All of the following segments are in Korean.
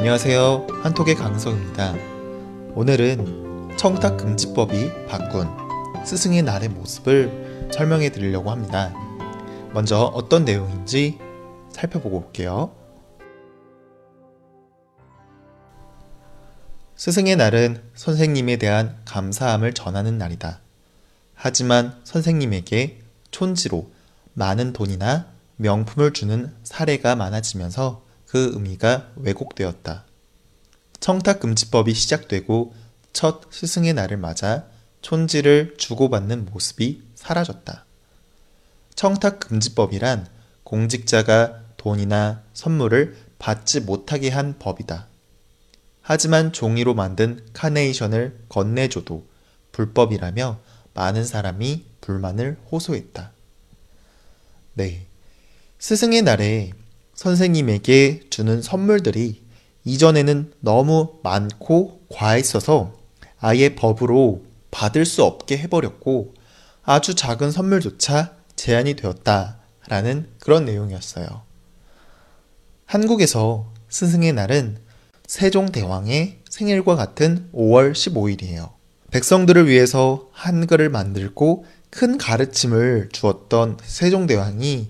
안녕하세요. 한톡의 강성입니다. 오늘은 청탁금지법이 바꾼 스승의 날의 모습을 설명해 드리려고 합니다. 먼저 어떤 내용인지 살펴보고 올게요. 스승의 날은 선생님에 대한 감사함을 전하는 날이다. 하지만 선생님에게 촌지로 많은 돈이나 명품을 주는 사례가 많아지면서 그 의미가 왜곡되었다. 청탁금지법이 시작되고 첫 스승의 날을 맞아 촌지를 주고받는 모습이 사라졌다. 청탁금지법이란 공직자가 돈이나 선물을 받지 못하게 한 법이다. 하지만 종이로 만든 카네이션을 건네줘도 불법이라며 많은 사람이 불만을 호소했다. 네. 스승의 날에 선생님에게 주는 선물들이 이전에는 너무 많고 과했어서 아예 법으로 받을 수 없게 해버렸고 아주 작은 선물조차 제한이 되었다라는 그런 내용이었어요. 한국에서 스승의 날은 세종대왕의 생일과 같은 5월 15일이에요. 백성들을 위해서 한글을 만들고 큰 가르침을 주었던 세종대왕이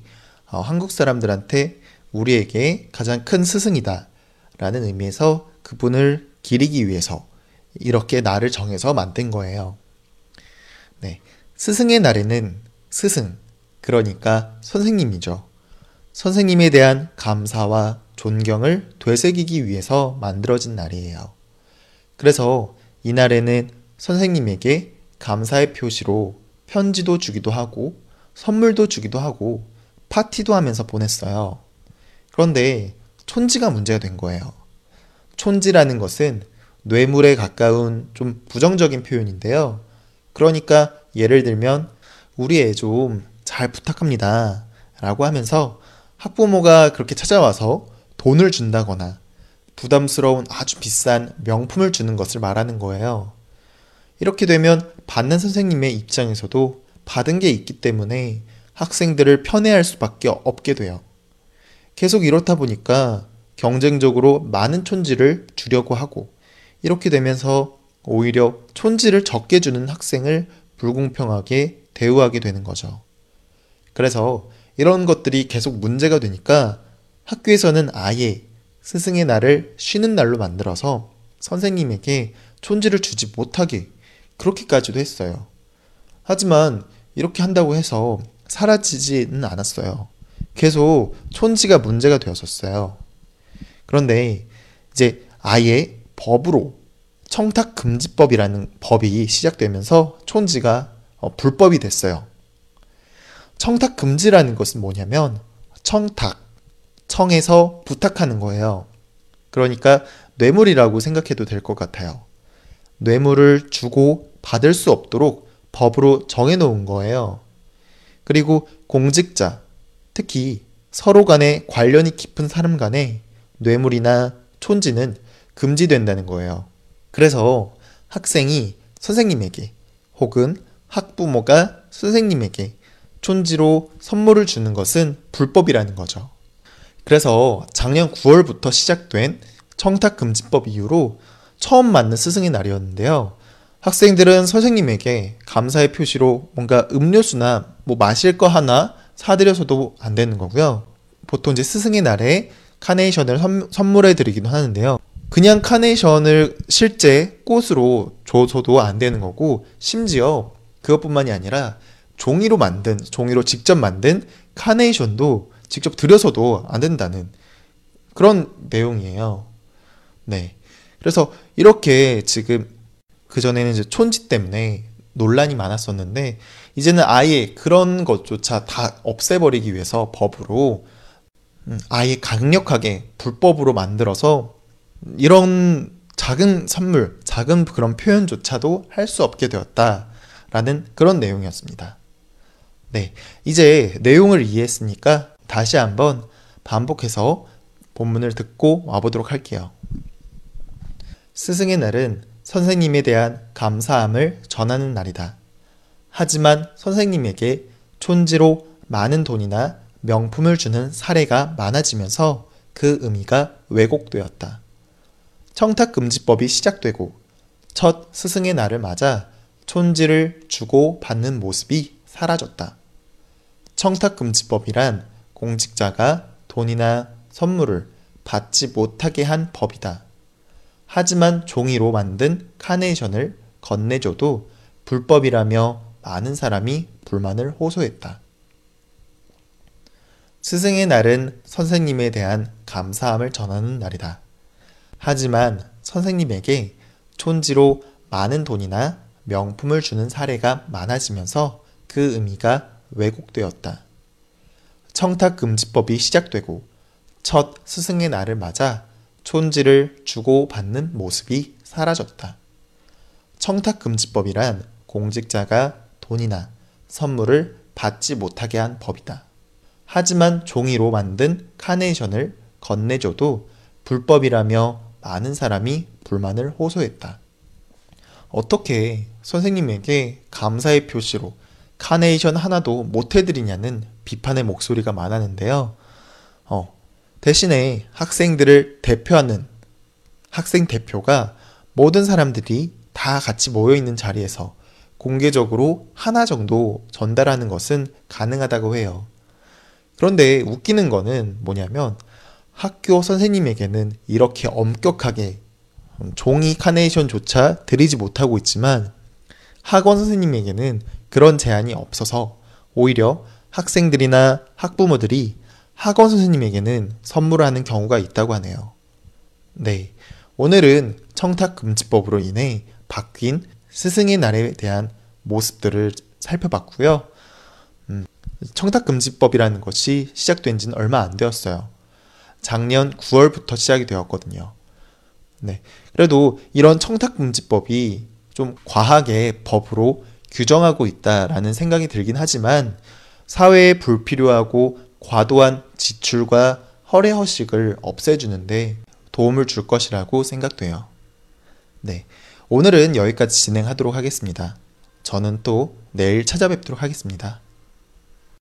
어, 한국 사람들한테 우리에게 가장 큰 스승이다 라는 의미에서 그분을 기리기 위해서 이렇게 날을 정해서 만든 거예요. 네. 스승의 날에는 스승, 그러니까 선생님이죠. 선생님에 대한 감사와 존경을 되새기기 위해서 만들어진 날이에요. 그래서 이날에는 선생님에게 감사의 표시로 편지도 주기도 하고 선물도 주기도 하고 파티도 하면서 보냈어요. 그런데 촌지가 문제가 된 거예요. 촌지라는 것은 뇌물에 가까운 좀 부정적인 표현인데요. 그러니까 예를 들면 우리 애 좀 잘 부탁합니다. 라고 하면서 학부모가 그렇게 찾아와서 돈을 준다거나 부담스러운 아주 비싼 명품을 주는 것을 말하는 거예요. 이렇게 되면 받는 선생님의 입장에서도 받은 게 있기 때문에 학생들을 편애할 수밖에 없게 돼요. 계속 이렇다 보니까 경쟁적으로 많은 촌지를 주려고 하고 이렇게 되면서 오히려 촌지를 적게 주는 학생을 불공평하게 대우하게 되는 거죠. 그래서 이런 것들이 계속 문제가 되니까 학교에서는 아예 스승의 날을 쉬는 날로 만들어서 선생님에게 촌지를 주지 못하게 그렇게까지도 했어요. 하지만 이렇게 한다고 해서 사라지지는 않았어요. 계속 촌지가 문제가 되었었어요. 그런데 이제 아예 법으로 청탁금지법이라는 법이 시작되면서 촌지가 어, 불법이 됐어요. 청탁금지라는 것은 뭐냐면 청탁, 청에서 부탁하는 거예요. 그러니까 뇌물이라고 생각해도 될 것 같아요. 뇌물을 주고 받을 수 없도록 법으로 정해놓은 거예요. 그리고 공직자, 특히 서로 간에 관련이 깊은 사람 간에 뇌물이나 촌지는 금지된다는 거예요. 그래서 학생이 선생님에게 혹은 학부모가 선생님에게 촌지로 선물을 주는 것은 불법이라는 거죠. 그래서 작년 9월부터 시작된 청탁금지법 이후로 처음 맞는 스승의 날이었는데요. 학생들은 선생님에게 감사의 표시로 뭔가 음료수나 뭐 마실 거 하나 사드려서도 안 되는 거고요. 보통 이제 스승의 날에 카네이션을 선, 물해 드리기도 하는데요. 그냥 카네이션을 실제 꽃으로 줘서도 안 되는 거고, 심지어 그것뿐만이 아니라 종이로 만든, 종이로 직접 만든 카네이션도 직접 드려서도 안 된다는 그런 내용이에요. 네. 그래서 이렇게 지금 그전에는 이제 촌지 때문에 논란이 많았었는데 이제는 아예 그런 것조차 다 없애버리기 위해서 법으로 음, 아예 강력하게 불법으로 만들어서 이런 작은 선물, 작은 그런 표현조차도 할 수 없게 되었다라는 그런 내용이었습니다. 네. 이제 내용을 이해했으니까 다시 한번 반복해서 본문을 듣고 와보도록 할게요. 스승의 날은 선생님에 대한 감사함을 전하는 날이다. 하지만 선생님에게 촌지로 많은 돈이나 명품을 주는 사례가 많아지면서 그 의미가 왜곡되었다. 청탁금지법이 시작되고 첫 스승의 날을 맞아 촌지를 주고 받는 모습이 사라졌다. 청탁금지법이란 공직자가 돈이나 선물을 받지 못하게 한 법이다. 하지만 종이로 만든 카네이션을 건네줘도 불법이라며 많은 사람이 불만을 호소했다. 스승의 날은 선생님에 대한 감사함을 전하는 날이다. 하지만 선생님에게 촌지로 많은 돈이나 명품을 주는 사례가 많아지면서 그 의미가 왜곡되었다. 청탁금지법이 시작되고 첫 스승의 날을 맞아 촌지를 주고 받는 모습이 사라졌다. 청탁금지법이란 공직자가 돈이나 선물을 받지 못하게 한 법이다. 하지만 종이로 만든 카네이션을 건네줘도 불법이라며 많은 사람이 불만을 호소했다. 어떻게 선생님에게 감사의 표시로 카네이션 하나도 못 해드리냐는 비판의 목소리가 많았는데요. 어, 대신에 학생들을 대표하는 학생 대표가 모든 사람들이 다 같이 모여 있는 자리에서 공개적으로 하나 정도 전달하는 것은 가능하다고 해요. 그런데 웃기는 거는 뭐냐면 학교 선생님에게는 이렇게 엄격하게 종이 카네이션조차 드리지 못하고 있지만 학원 선생님에게는 그런 제한이 없어서 오히려 학생들이나 학부모들이 학원 선생님에게는 선물하는 경우가 있다고 하네요. 네. 오늘은 청탁금지법으로 인해 바뀐 스승의 날에 대한 모습들을 살펴봤고요. 음, 청탁금지법이라는 것이 시작된 지는 얼마 안 되었어요. 작년 9월부터 시작이 되었거든요. 네. 그래도 이런 청탁금지법이 좀 과하게 법으로 규정하고 있다라는 생각이 들긴 하지만 사회에 불필요하고 과도한 지출과 허례허식을 없애주는데 도움을 줄 것이라고 생각돼요. 네. 오늘은 여기까지 진행하도록 하겠습니다. 저는 또 내일 찾아뵙도록 하겠습니다.